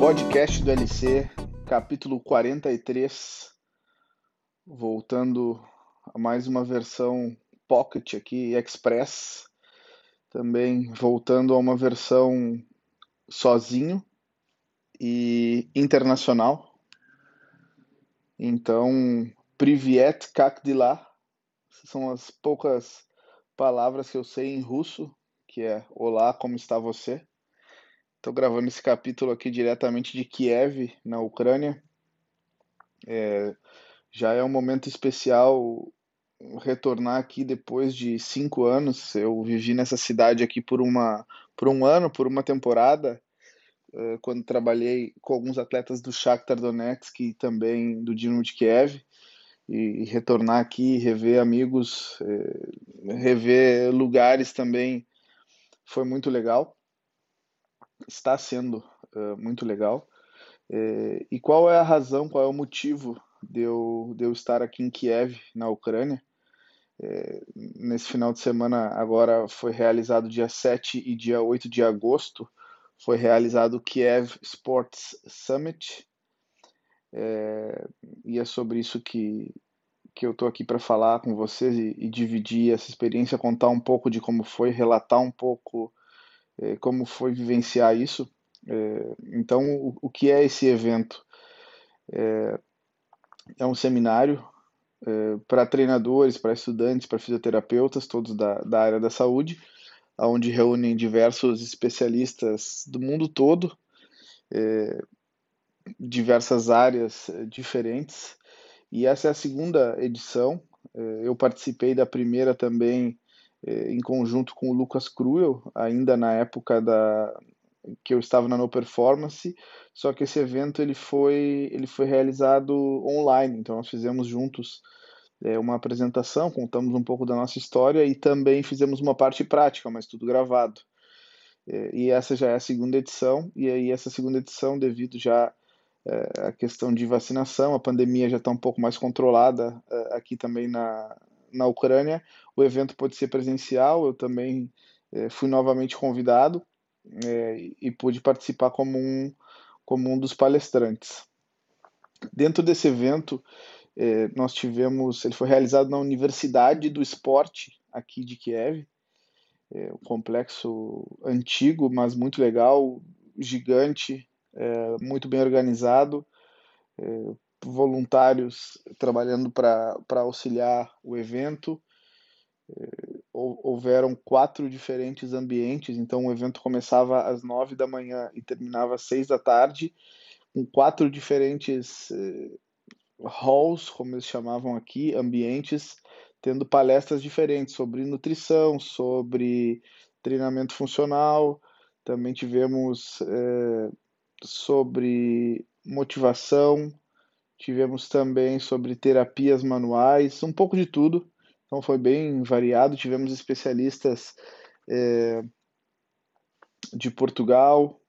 Podcast do LC, capítulo 43, voltando a mais uma versão Pocket aqui, Express, também voltando a uma versão sozinho e internacional. Então, Privet Kak de lá, são as poucas palavras que eu sei em russo, que é Olá, como está você? Estou gravando esse capítulo aqui diretamente de Kiev, na Ucrânia. É, já é um momento especial retornar aqui depois de cinco anos. Eu vivi nessa cidade aqui por, uma, por um ano, por uma temporada, é, quando trabalhei com alguns atletas do Shakhtar Donetsk e também do Dinamo de Kiev. E, retornar aqui, rever amigos, é, rever lugares também foi muito legal está sendo uh, muito legal. É, e qual é a razão, qual é o motivo de eu, de eu estar aqui em Kiev, na Ucrânia? É, nesse final de semana, agora foi realizado dia 7 e dia 8 de agosto, foi realizado o Kiev Sports Summit. É, e é sobre isso que, que eu estou aqui para falar com vocês e, e, dividir essa experiência, contar um pouco de como foi, relatar um pouco é, como foi vivenciar isso. É, então, o, o, que é esse evento? É, é um seminário para treinadores, para estudantes, para fisioterapeutas, todos da, da área da saúde, onde reúnem diversos especialistas do mundo todo, diversas áreas diferentes. E essa é a segunda edição. Eu participei da primeira também em conjunto com o Lucas Cruel, ainda na época da que eu estava na No Performance, só que esse evento ele foi ele foi realizado online, então nós fizemos juntos é, uma apresentação, contamos um pouco da nossa história e também fizemos uma parte prática, mas tudo gravado. É, e essa já é a segunda edição, e aí essa segunda edição, devido já é, à questão de vacinação, a pandemia já está um pouco mais controlada é, aqui também na, na Ucrânia, o evento pode ser presencial. Eu também é, fui novamente convidado é, e pude participar como um, como um dos palestrantes. Dentro desse evento, é, nós tivemos, ele foi realizado na Universidade do Esporte aqui de Kiev, é, um complexo antigo, mas muito legal, gigante, muito bem organizado, voluntários trabalhando para auxiliar o evento. É, houveram quatro diferentes ambientes, então o evento começava às nove da manhã e terminava às seis da tarde, com quatro diferentes eh, halls, como eles chamavam aqui, ambientes, tendo palestras diferentes sobre nutrição, sobre treinamento funcional, também tivemos eh, sobre motivação, Tivemos também sobre terapias manuais, um pouco de tudo. Então foi bem variado. Tivemos especialistas é, de Portugal,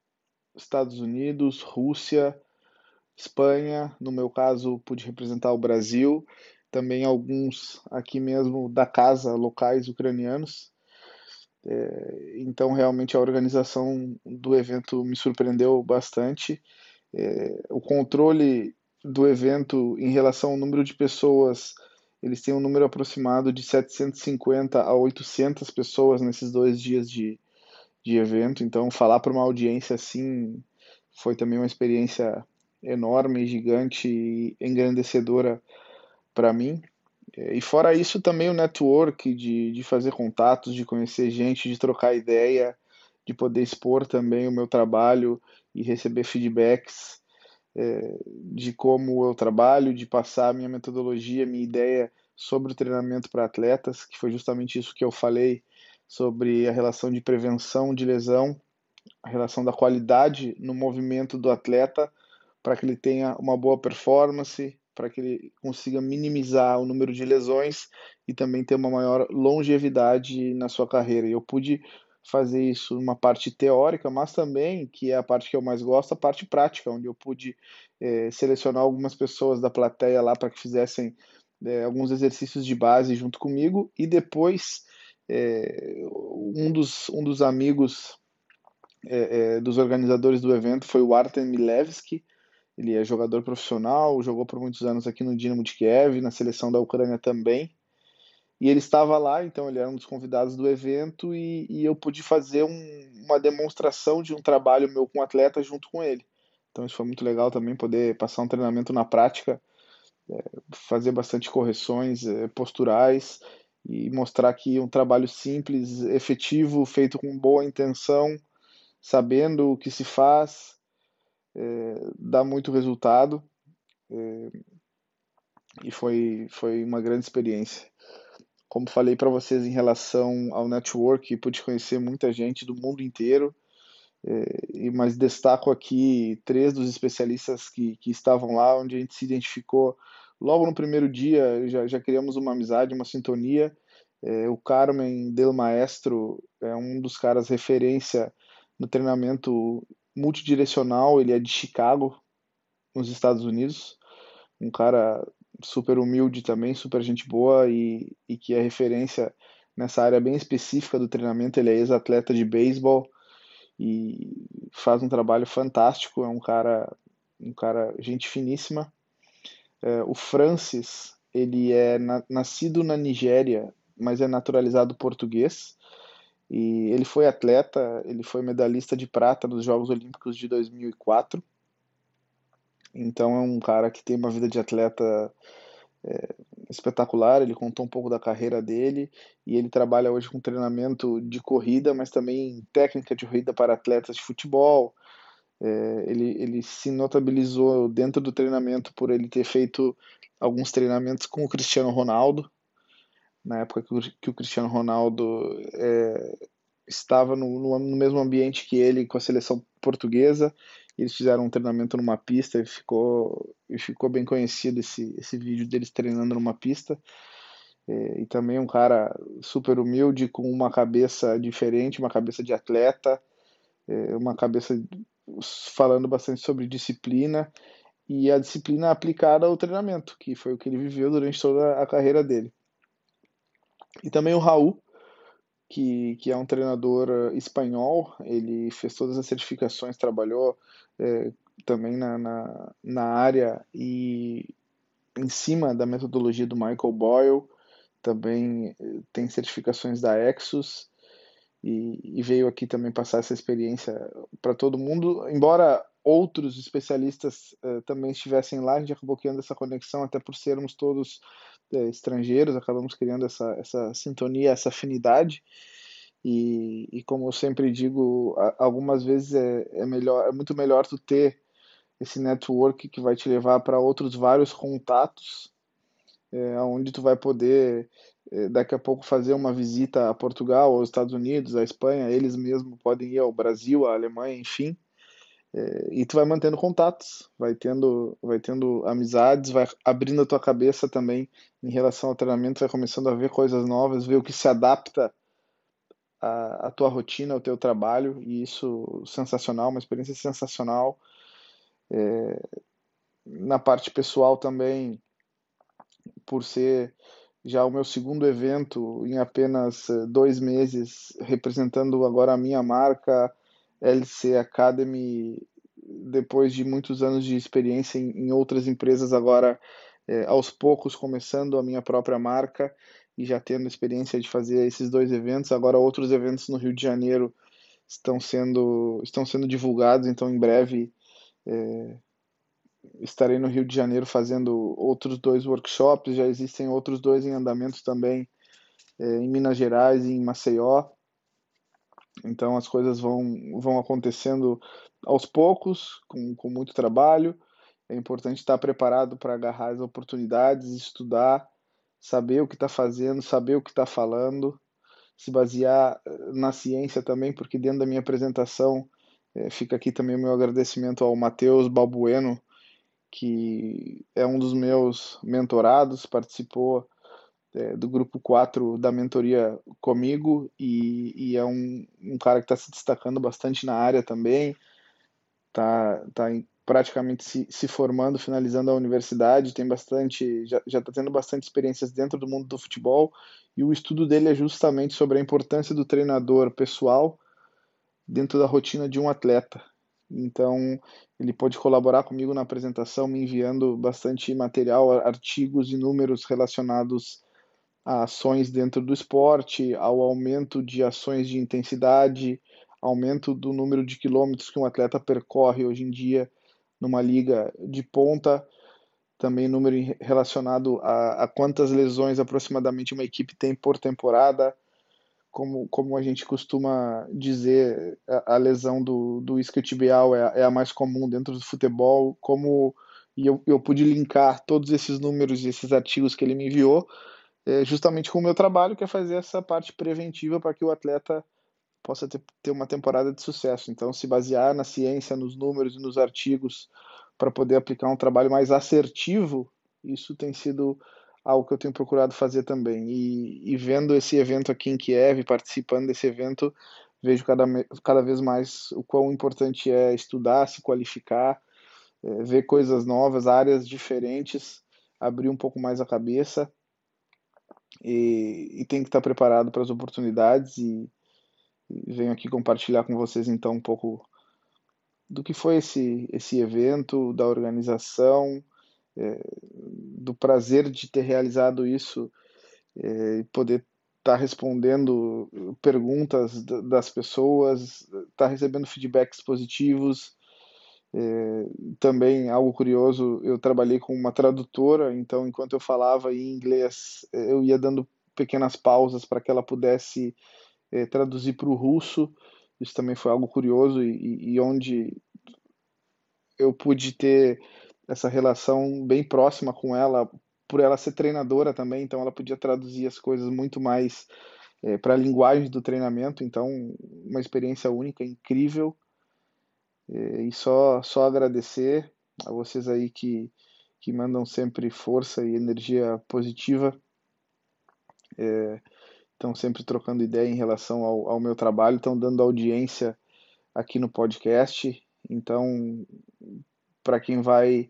Estados Unidos, Rússia, Espanha. No meu caso, pude representar o Brasil. Também alguns aqui mesmo da casa, locais ucranianos. É, então, realmente, a organização do evento me surpreendeu bastante. É, o controle do evento em relação ao número de pessoas, eles têm um número aproximado de 750 a 800 pessoas nesses dois dias de, de evento. Então, falar para uma audiência assim foi também uma experiência enorme, gigante e engrandecedora para mim. E fora isso, também o network de, de fazer contatos, de conhecer gente, de trocar ideia, de poder expor também o meu trabalho e receber feedbacks é, de como eu trabalho, de passar a minha metodologia, minha ideia sobre o treinamento para atletas, que foi justamente isso que eu falei sobre a relação de prevenção de lesão, a relação da qualidade no movimento do atleta para que ele tenha uma boa performance, para que ele consiga minimizar o número de lesões e também ter uma maior longevidade na sua carreira. E eu pude fazer isso numa parte teórica, mas também, que é a parte que eu mais gosto, a parte prática, onde eu pude é, selecionar algumas pessoas da plateia lá para que fizessem é, alguns exercícios de base junto comigo e depois é, um, dos, um dos amigos é, é, dos organizadores do evento foi o Artem Milevski. Ele é jogador profissional, jogou por muitos anos aqui no Dinamo de Kiev, na seleção da Ucrânia também. E ele estava lá, então ele era um dos convidados do evento e, e eu pude fazer um, uma demonstração de um trabalho meu com atleta junto com ele. Então isso foi muito legal também, poder passar um treinamento na prática, é, fazer bastante correções é, posturais e mostrar que um trabalho simples, efetivo, feito com boa intenção, sabendo o que se faz, é, dá muito resultado. E foi, foi uma grande experiência. Como falei para vocês em relação ao network, pude conhecer muita gente do mundo inteiro, é, mas destaco aqui três dos especialistas que, que estavam lá, onde a gente se identificou logo no primeiro dia, já, já criamos uma amizade, uma sintonia. É, o Carmen Del Maestro é um dos caras referência no treinamento multidirecional, ele é de Chicago, nos Estados Unidos. Um cara super humilde também, super gente boa e, e que é referência nessa área bem específica do treinamento. Ele é ex-atleta de beisebol e faz um trabalho fantástico. É um cara, um cara gente finíssima. É, o Francis, ele é na, nascido na Nigéria, mas é naturalizado português. E ele foi atleta, ele foi medalhista de prata nos Jogos Olímpicos de 2004 então é um cara que tem uma vida de atleta é, espetacular. Ele contou um pouco da carreira dele e ele trabalha hoje com treinamento de corrida, mas também técnica de corrida para atletas de futebol. É, ele, ele se notabilizou dentro do treinamento por ele ter feito alguns treinamentos com o Cristiano Ronaldo, na época que o, que o Cristiano Ronaldo é, estava no, no, no, mesmo ambiente que ele com a seleção portuguesa. Eles fizeram um treinamento numa pista e ficou, e ficou bem conhecido esse, esse vídeo deles treinando numa pista. É, e também um cara super humilde, com uma cabeça diferente, uma cabeça de atleta, é, uma cabeça falando bastante sobre disciplina e a disciplina aplicada ao treinamento, que foi o que ele viveu durante toda a carreira dele. E também o Raul, que, que é um treinador eh, espanhol, ele fez todas as certificações, trabalhou é, também na, na, na, área e em cima da metodologia do Michael Boyle, também eh, tem certificações da Exus e, e veio aqui também passar essa experiência para todo mundo, embora outros especialistas uh, também estivessem lá, a gente acabou criando essa conexão, até por sermos todos estrangeiros, acabamos criando essa, essa sintonia, essa afinidade. E, e como eu sempre digo, algumas vezes é, é, melhor, é muito melhor tu ter esse network que vai te levar para outros vários contatos, é, onde tu vai poder é, daqui a pouco fazer uma visita a Portugal, aos Estados Unidos, à Espanha, eles mesmos podem ir ao Brasil, à Alemanha, enfim. É, e tu vai mantendo contatos, vai tendo, vai tendo amizades, vai abrindo a tua cabeça também em relação ao treinamento, vai começando a ver coisas novas, ver o que se adapta à, à tua rotina, ao teu trabalho, e isso sensacional, uma experiência sensacional. É, na parte pessoal também, por ser já o meu segundo evento em apenas eh, dois meses, representando agora a minha marca, LC Academy, depois de muitos anos de experiência em, em outras empresas, agora é, aos poucos começando a minha própria marca e já tendo experiência de fazer esses dois eventos. Agora outros eventos no Rio de Janeiro estão sendo estão sendo divulgados, então em breve é, estarei no Rio de Janeiro fazendo outros dois workshops. Já existem outros dois em andamento também é, em Minas Gerais e em Maceió. Então as coisas vão, vão acontecendo aos poucos, com, com muito trabalho. É importante estar preparado para agarrar as oportunidades, estudar, saber o que está fazendo, saber o que está falando, se basear eh, na ciência também, porque dentro da minha apresentação é, fica aqui também o meu agradecimento ao Matheus Balbueno, que é um dos meus mentorados, participou é, do grupo 4 da mentoria comigo e, e é um, um, cara que está se destacando bastante na área também, está tá, tá praticamente se, se, formando, finalizando a universidade, tem bastante, já está tendo bastante experiências dentro do mundo do futebol e o estudo dele é justamente sobre a importância do treinador pessoal dentro da rotina de um atleta. Então, ele pode colaborar comigo na apresentação, me enviando bastante material, artigos e números relacionados a ações dentro do esporte, ao aumento de ações de intensidade, aumento do número de quilômetros que um atleta percorre hoje em dia numa liga de ponta, também número relacionado a, a quantas lesões aproximadamente uma equipe tem por temporada, como, como a gente costuma dizer, a, a lesão do, do isquiotibial é, é, a mais comum dentro do futebol, como e eu, eu pude linkar todos esses números e esses artigos que ele me enviou, é, justamente com o meu trabalho, que é fazer essa parte preventiva para que o atleta possa ter, ter uma temporada de sucesso. Então, se basear na ciência, nos números e nos artigos para poder aplicar um trabalho mais assertivo, isso tem sido algo que eu tenho procurado fazer também. E, e vendo esse evento aqui em Kiev, participando desse evento, vejo cada, cada vez mais o quão importante é estudar, se qualificar, é, ver coisas novas, áreas diferentes, abrir um pouco mais a cabeça e, e tem que estar preparado para as oportunidades e, e venho aqui compartilhar com vocês então um pouco do que foi esse, esse evento, da organização, é, do prazer de ter realizado isso é, e poder estar tá respondendo perguntas das pessoas, estar tá recebendo feedbacks positivos. É, também algo curioso, eu trabalhei com uma tradutora, então enquanto eu falava em inglês, eu ia dando pequenas pausas para que ela pudesse é, traduzir para o russo. Isso também foi algo curioso e, e onde eu pude ter essa relação bem próxima com ela, por ela ser treinadora também, então ela podia traduzir as coisas muito mais é, para a linguagem do treinamento, então uma experiência única, incrível. É, e só, só agradecer a vocês aí que, que mandam sempre força e energia positiva. É, estão sempre trocando ideia em relação ao, ao meu trabalho, estão dando audiência aqui no podcast. Então, para quem vai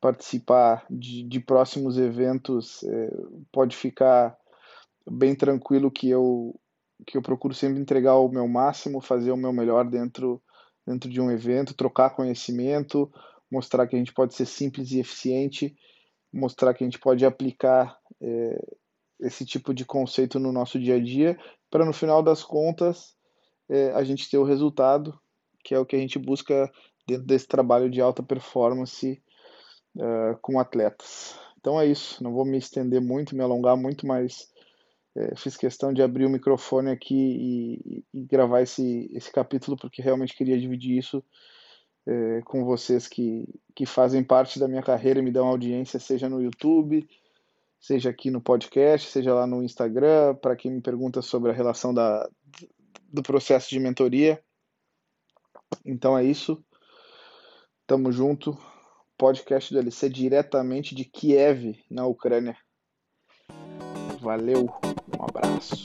participar de, de próximos eventos, é, pode ficar bem tranquilo que eu que eu procuro sempre entregar o meu máximo, fazer o meu melhor dentro dentro de um evento, trocar conhecimento, mostrar que a gente pode ser simples e eficiente, mostrar que a gente pode aplicar é, esse tipo de conceito no nosso dia a dia, para no final das contas é, a gente ter o resultado, que é o que a gente busca dentro desse trabalho de alta performance uh, com atletas. Então é isso, não vou me estender muito, me alongar muito, mas é, fiz questão de abrir o microfone aqui e, e, gravar esse, esse capítulo porque realmente queria dividir isso é, com vocês que, que fazem parte da minha carreira e me dão audiência, seja no YouTube, seja aqui no podcast, seja lá no Instagram, para quem me pergunta sobre a relação da, do processo de mentoria. Então é isso. Tamo junto podcast do LC diretamente de Kiev, na Ucrânia. Valeu, um abraço.